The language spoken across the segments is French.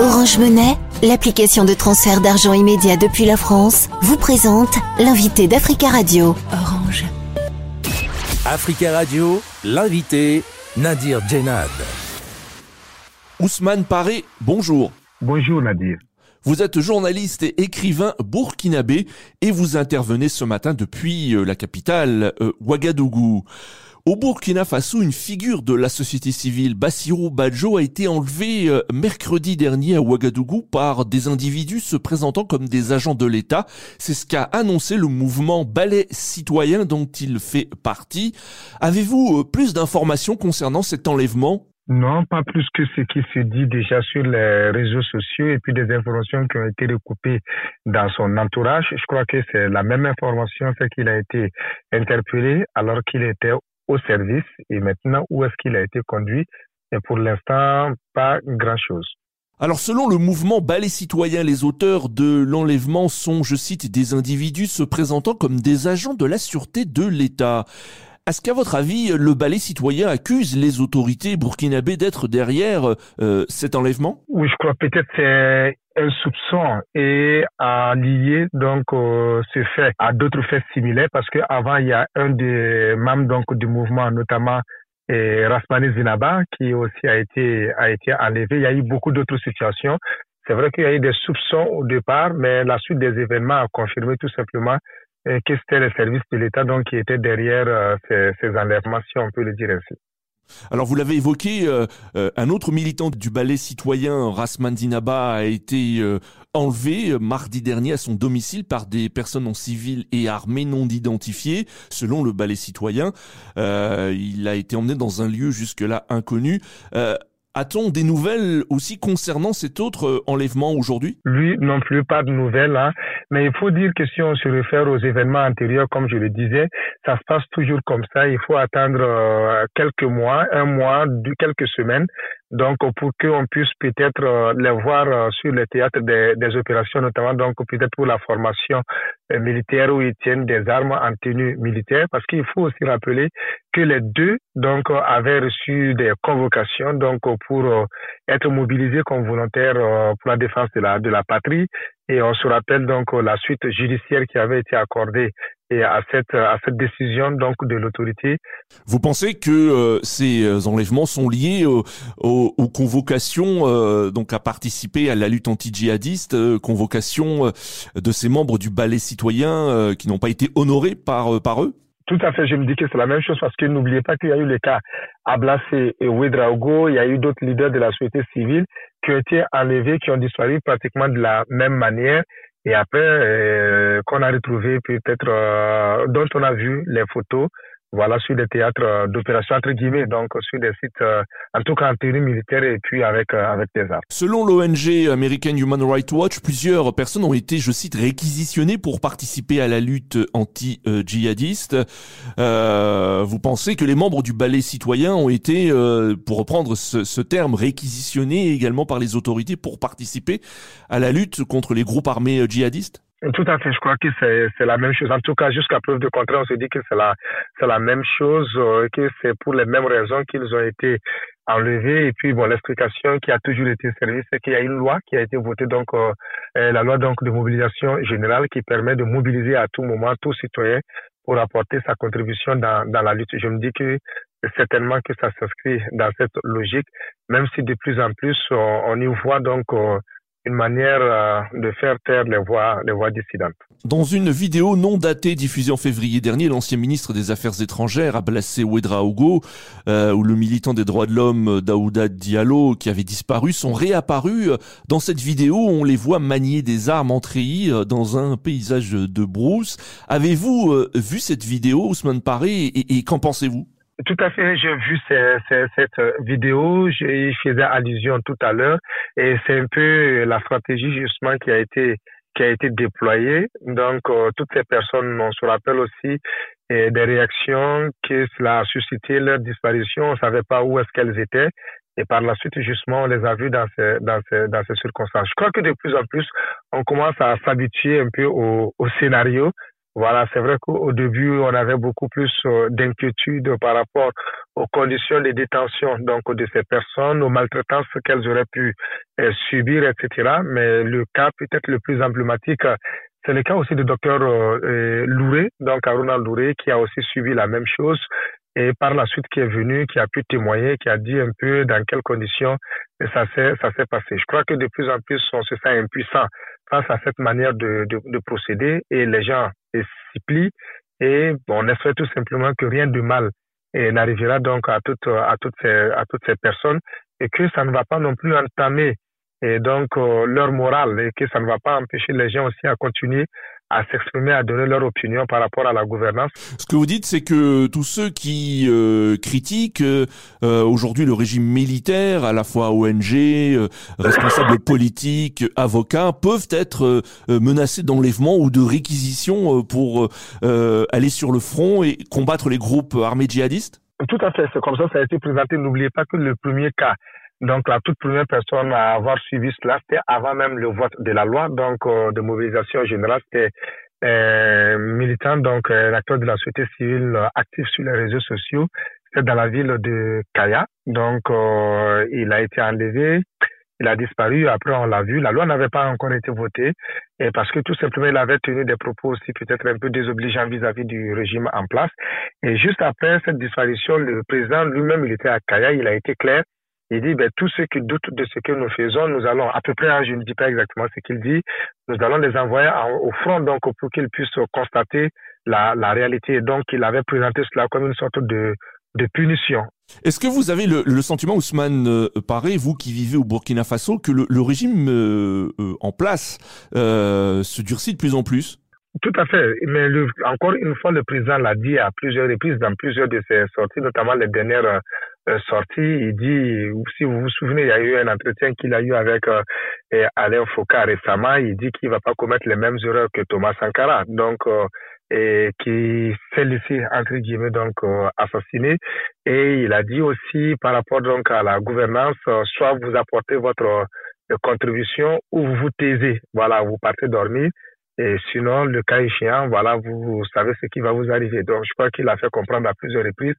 Orange Monnaie, l'application de transfert d'argent immédiat depuis la France, vous présente l'invité d'Africa Radio. Orange. Africa Radio, l'invité Nadir Djenad. Ousmane Paré, bonjour. Bonjour Nadir. Vous êtes journaliste et écrivain burkinabé et vous intervenez ce matin depuis euh, la capitale, euh, Ouagadougou. Au Burkina Faso, une figure de la société civile, Bassirou Badjo, a été enlevé euh, mercredi dernier à Ouagadougou par des individus se présentant comme des agents de l'État. C'est ce qu'a annoncé le mouvement Ballet Citoyen dont il fait partie. Avez-vous euh, plus d'informations concernant cet enlèvement? Non, pas plus que ce qui se dit déjà sur les réseaux sociaux et puis des informations qui ont été recoupées dans son entourage. Je crois que c'est la même information, c'est qu'il a été interpellé alors qu'il était au service et maintenant où est-ce qu'il a été conduit Et pour l'instant, pas grand-chose. Alors selon le mouvement Ballet Citoyen, les auteurs de l'enlèvement sont, je cite, des individus se présentant comme des agents de la sûreté de l'État. Est-ce qu'à votre avis, le ballet citoyen accuse les autorités burkinabées d'être derrière euh, cet enlèvement? Oui, je crois peut-être c'est un soupçon et à lier donc euh, ce fait à d'autres faits similaires parce qu'avant il y a un des membres donc du mouvement notamment et Rasmani Zinaba qui aussi a été a été enlevé. Il y a eu beaucoup d'autres situations. C'est vrai qu'il y a eu des soupçons au départ, mais la suite des événements a confirmé tout simplement euh, que c'était le service de l'État donc qui était derrière euh, ces, ces enlèvements, si on peut le dire ainsi. Alors vous l'avez évoqué, euh, euh, un autre militant du ballet citoyen, Rasman Dinaba, a été euh, enlevé mardi dernier à son domicile par des personnes en civil et armées non identifiées, selon le ballet citoyen. il a été emmené dans un lieu jusque-là inconnu. A-t-on des nouvelles aussi concernant cet autre euh, enlèvement aujourd'hui? Lui non plus, pas de nouvelles. Hein. Mais il faut dire que si on se réfère aux événements antérieurs, comme je le disais, ça se passe toujours comme ça. Il faut attendre euh, quelques mois, un mois, quelques semaines donc pour qu'on puisse peut-être euh, les voir euh, sur le théâtre des, des opérations, notamment donc peut-être pour la formation euh, militaire où ils tiennent des armes en tenue militaire, parce qu'il faut aussi rappeler que les deux donc avaient reçu des convocations donc pour être mobilisés comme volontaires pour la défense de la de la patrie. Et on se rappelle donc la suite judiciaire qui avait été accordée et à cette, à cette décision donc de l'autorité. Vous pensez que euh, ces euh, enlèvements sont liés aux, aux, convocations euh, donc à participer à la lutte anti-djihadiste, convocation de ces membres du ballet citoyen qui n'ont pas été honorés par, par eux? Tout à fait, je me dis que c'est la même chose parce que n'oubliez pas qu'il y a eu le cas Ablassé et Ouedraogo, il y a eu d'autres leaders de la société civile qui ont été enlevés, qui ont disparu pratiquement de la même manière et après, euh, qu'on a retrouvé peut-être, euh, dont on a vu les photos, voilà, sur des théâtres euh, d'opération entre guillemets, donc sur des sites, en tout cas en théorie militaire et puis avec avec des armes. Selon l'ONG American Human Rights Watch, plusieurs personnes ont été, je cite, réquisitionnées pour participer à la lutte anti-djihadiste. vous pensez que les membres du ballet citoyen ont été, pour reprendre ce, ce terme, réquisitionnés également par les autorités pour participer à la lutte contre les groupes armés djihadistes? Tout à fait, je crois que c'est la même chose. En tout cas, jusqu'à preuve de contraire, on se dit que c'est la, la même chose, euh, que c'est pour les mêmes raisons qu'ils ont été enlevés. Et puis, bon, l'explication qui a toujours été servie, c'est qu'il y a une loi qui a été votée, donc euh, euh, la loi donc de mobilisation générale qui permet de mobiliser à tout moment tout citoyen pour apporter sa contribution dans, dans la lutte. Je me dis que certainement que ça s'inscrit dans cette logique, même si de plus en plus on, on y voit donc une manière euh, de faire taire les voix, les voix dissidentes. Dans une vidéo non datée diffusée en février dernier, l'ancien ministre des Affaires étrangères, Ablassé Ouedraogo, euh, ou le militant des droits de l'homme Daouda Diallo, qui avait disparu, sont réapparus. Dans cette vidéo, on les voit manier des armes en treillis euh, dans un paysage de brousse. Avez-vous euh, vu cette vidéo, Ousmane Paré, et, et qu'en pensez-vous? Tout à fait, j'ai vu cette vidéo, j'y faisais allusion tout à l'heure, et c'est un peu la stratégie justement qui a été qui a été déployée. Donc, euh, toutes ces personnes, on se rappelle aussi des réactions que cela a suscité leur disparition. On ne savait pas où est-ce qu'elles étaient. Et par la suite, justement, on les a vues dans ces, dans ces, dans ces circonstances. Je crois que de plus en plus, on commence à s'habituer un peu au, au scénario Voilà, c'est vrai qu'au début, on avait beaucoup plus euh, d'inquiétude par rapport aux conditions de détention donc de ces personnes, aux maltraitances qu'elles auraient pu euh, subir, etc. Mais le cas peut-être le plus emblématique, c'est le cas aussi du docteur euh, Louré, donc Aruna Louré, qui a aussi subi la même chose et par la suite qui est venu, qui a pu témoigner, qui a dit un peu dans quelles conditions ça s'est ça s'est passé. Je crois que de plus en plus on se sent impuissant face à cette manière de, de, de procéder et les gens s'y plient et on espère tout simplement que rien de mal n'arrivera donc à toutes à toutes ces à toutes ces personnes et que ça ne va pas non plus entamer et donc euh, leur morale et que ça ne va pas empêcher les gens aussi à continuer à s'exprimer, à donner leur opinion par rapport à la gouvernance. Ce que vous dites, c'est que tous ceux qui euh, critiquent euh, aujourd'hui le régime militaire, à la fois ONG, euh, responsables politiques, avocats, peuvent être menacés d'enlèvement ou de réquisition pour aller sur le front et combattre les groupes armés djihadistes? Tout à fait, c'est comme ça ça a été présenté. N'oubliez pas que le premier cas donc, la toute première personne à avoir suivi cela, c'était avant même le vote de la loi, donc euh, de mobilisation générale, c'était un militant, donc un acteur de la société civile euh, actif sur les réseaux sociaux. C'était dans la ville de Kaya. Donc, euh, il a été enlevé, il a disparu. Après, on l'a vu. La loi n'avait pas encore été votée et parce que tout simplement, il avait tenu des propos aussi peut-être un peu désobligeants vis-à-vis du régime en place. Et juste après cette disparition, le président lui-même, il était à Kaya. Il a été clair il dit, ben, tous ceux qui doutent de ce que nous faisons, nous allons, à peu près, hein, je ne dis pas exactement ce qu'il dit, nous allons les envoyer au front, donc, pour qu'ils puissent constater la, la réalité. Donc, il avait présenté cela comme une sorte de, de punition. Est-ce que vous avez le, le sentiment, Ousmane euh, Paré, vous qui vivez au Burkina Faso, que le, le régime euh, euh, en place se durcit de plus en plus? Tout à fait. Mais le, encore une fois, le président l'a dit à plusieurs reprises dans plusieurs de ses sorties, notamment les dernières euh, sorties. Il dit, si vous vous souvenez, il y a eu un entretien qu'il a eu avec euh, Alain Foucault récemment. Il dit qu'il ne va pas commettre les mêmes erreurs que Thomas Sankara. Donc, euh, et qui s'est laissé entre guillemets donc euh, assassiner et il a dit aussi par rapport donc à la gouvernance soit vous apportez votre contribution ou vous vous taisez voilà vous partez dormir et sinon, le cas échéant, voilà, vous, savez ce qui va vous arriver. Donc, je crois qu'il a fait comprendre à plusieurs reprises.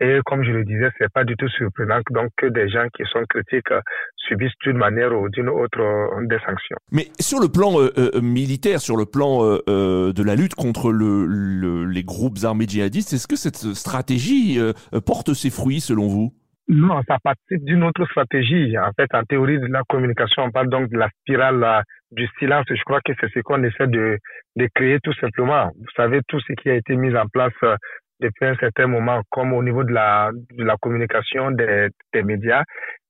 Et comme je le disais, c'est pas du tout surprenant donc que des gens qui sont critiques euh, subissent d'une manière ou d'une autre euh, des sanctions. Mais sur le plan euh, militaire, sur le plan de la lutte contre le, les groupes armés djihadistes, est-ce que cette stratégie porte ses fruits selon vous? Non, ça participe d'une autre stratégie. En fait, en théorie de la communication, on parle donc de la spirale du silence. Je crois que c'est ce qu'on essaie de, de créer tout simplement. Vous savez, tout ce qui a été mis en place euh, depuis un certain moment, comme au niveau de la, de la communication des, des médias,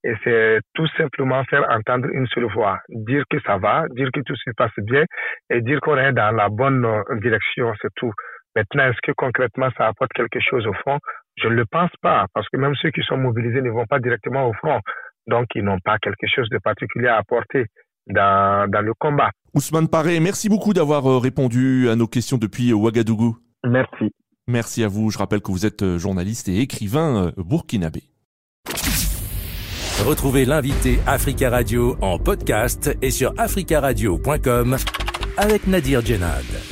et c'est tout simplement faire entendre une seule voix, dire que ça va, dire que tout se passe bien et dire qu'on est dans la bonne euh, direction, c'est tout. Maintenant, est-ce que concrètement ça apporte quelque chose au fond? Je ne le pense pas, parce que même ceux qui sont mobilisés ne vont pas directement au front. Donc, ils n'ont pas quelque chose de particulier à apporter dans, dans le combat. Ousmane Paré, merci beaucoup d'avoir euh, répondu à nos questions depuis Ouagadougou. Merci. Merci à vous. Je rappelle que vous êtes euh, journaliste et écrivain euh, burkinabé. Retrouvez l'invité Africa Radio en podcast et sur africaradio.com avec Nadir Djenad.